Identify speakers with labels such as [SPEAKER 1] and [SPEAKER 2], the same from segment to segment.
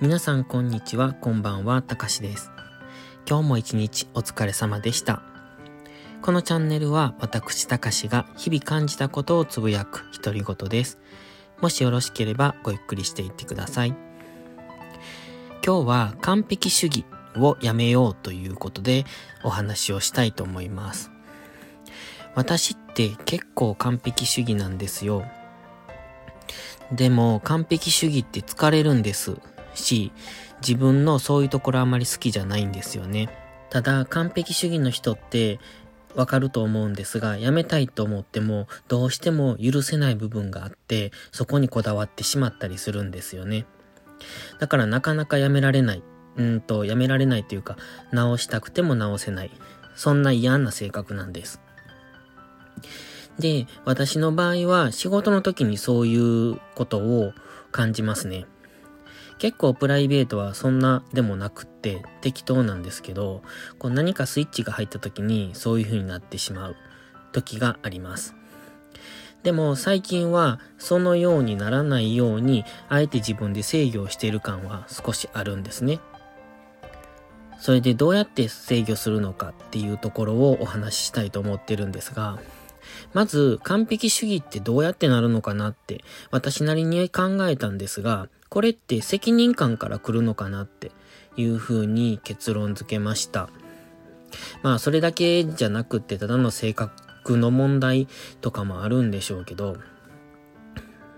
[SPEAKER 1] 皆さんこんにちは、こんばんは、たかしです。今日も一日お疲れ様でした。このチャンネルは私たかしが日々感じたことをつぶやく独り言です。もしよろしければごゆっくりしていってください。今日は完璧主義をやめようということでお話をしたいと思います。私って結構完璧主義なんですよ。でも完璧主義って疲れるんですし、自分のそういうところあまり好きじゃないんですよね。ただ完璧主義の人ってわかると思うんですが、やめたいと思ってもどうしても許せない部分があって、そこにこだわってしまったりするんですよね。だからなかなかやめられない。うんと、やめられないというか、直したくても直せない。そんな嫌な性格なんです。で、私の場合は仕事の時にそういうことを感じますね。結構プライベートはそんなでもなくって適当なんですけど、こう何かスイッチが入った時にそういう風になってしまう時があります。でも最近はそのようにならないようにあえて自分で制御している感は少しあるんですね。それでどうやって制御するのかっていうところをお話ししたいと思ってるんですが、まず完璧主義ってどうやってなるのかなって私なりに考えたんですが、これって責任感から来るのかなっていうふうに結論付けました。まあそれだけじゃなくってただの性格の問題とかもあるんでしょうけど、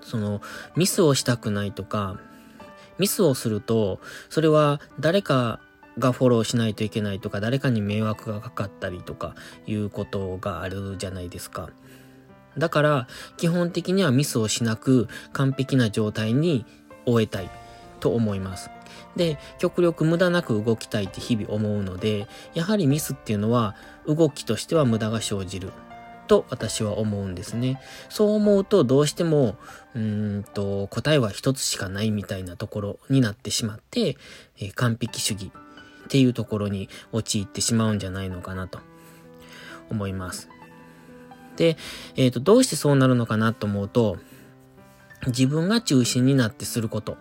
[SPEAKER 1] そのミスをしたくないとか、ミスをすると、それは誰かがフォローしないといけないとか、誰かに迷惑がかかったりとかいうことがあるじゃないですか。だから、基本的にはミスをしなく完璧な状態に終えたいと思います。で、極力無駄なく動きたいって日々思うので、やはりミスっていうのは動きとしては無駄が生じる。と私は思うんですね。そう思うとどうしても、うーんと、答えは一つしかないみたいなところになってしまって、えー完璧主義っていうところに陥ってしまうんじゃないのかなと思います。で、えっ、と、どうしてそうなるのかなと思うと、自分が中心になってすることっ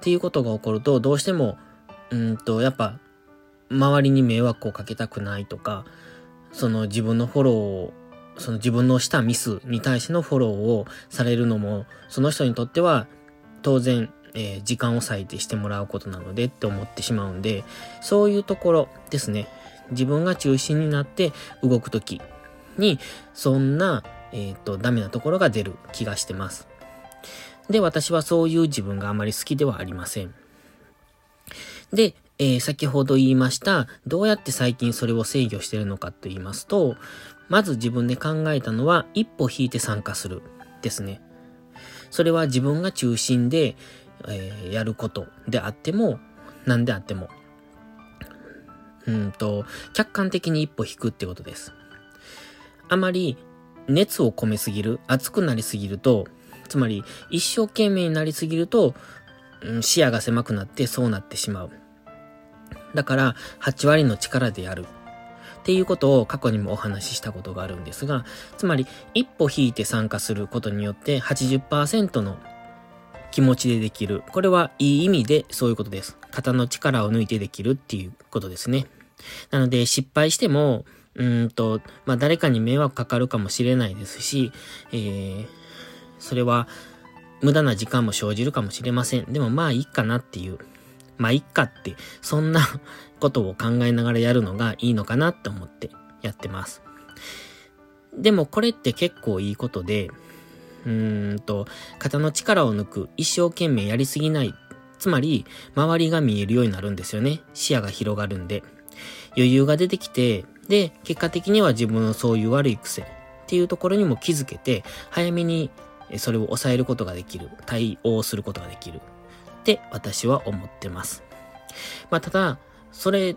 [SPEAKER 1] ていうことが起こると、どうしても、うんと、やっぱ、周りに迷惑をかけたくないとか、その自分のフォローを、その自分のしたミスに対してのフォローをされるのも、その人にとっては、当然、えー時間を割いてしてもらうことなのでって思ってしまうんで、そういうところですね。自分が中心になって動くときに、そんな、えっ、と、ダメなところが出る気がしてます。で、私はそういう自分があまり好きではありません。で、えー先ほど言いました、どうやって最近それを制御してるのかと言いますと、まず自分で考えたのは、一歩引いて参加するですね。それは自分が中心で、えーやることであっても、何であっても、うんと、客観的に一歩引くってことです。あまり熱を込めすぎる、熱くなりすぎると、つまり一生懸命になりすぎると、うん視野が狭くなってそうなってしまう。だから、8割の力でやる。っていうことを過去にもお話ししたことがあるんですが、つまり、一歩引いて参加することによって80%の気持ちでできる。これはいい意味でそういうことです。肩の力を抜いてできるっていうことですね。なので、失敗しても、うんと、まあ、誰かに迷惑かかるかもしれないですし、えー、それは、無駄な時間も生じるかもしれません。でもまあいいかなっていう。まあいいかって、そんなことを考えながらやるのがいいのかなって思ってやってます。でもこれって結構いいことで、うんと、肩の力を抜く、一生懸命やりすぎない。つまり、周りが見えるようになるんですよね。視野が広がるんで。余裕が出てきて、で、結果的には自分のそういう悪い癖っていうところにも気づけて、早めにそれを抑えることができる。対応することができる。って私は思ってます。まあ、ただ、それ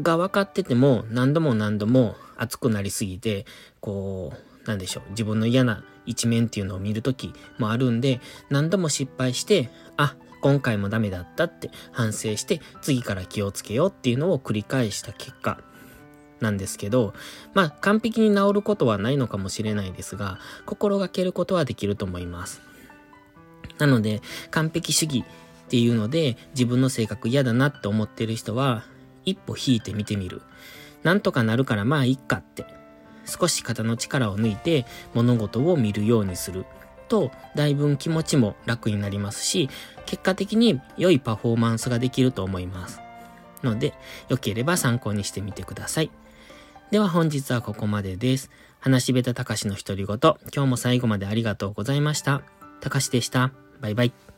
[SPEAKER 1] が分かってても何度も何度も熱くなりすぎて、こう、なんでしょう。自分の嫌な一面っていうのを見るときもあるんで、何度も失敗して、あ、今回もダメだったって反省して、次から気をつけようっていうのを繰り返した結果なんですけど、まあ完璧に治ることはないのかもしれないですが、心がけることはできると思います。なので、完璧主義っていうので自分の性格嫌だなって思ってる人は一歩引いてみてみる。なんとかなるからまあいっかって。少し肩の力を抜いて物事を見るようにすると、だいぶ気持ちも楽になりますし、結果的に良いパフォーマンスができると思います。ので、良ければ参考にしてみてください。では本日はここまでです。話しべたたかしの独り言、今日も最後までありがとうございました。たかしでした。バイバイ。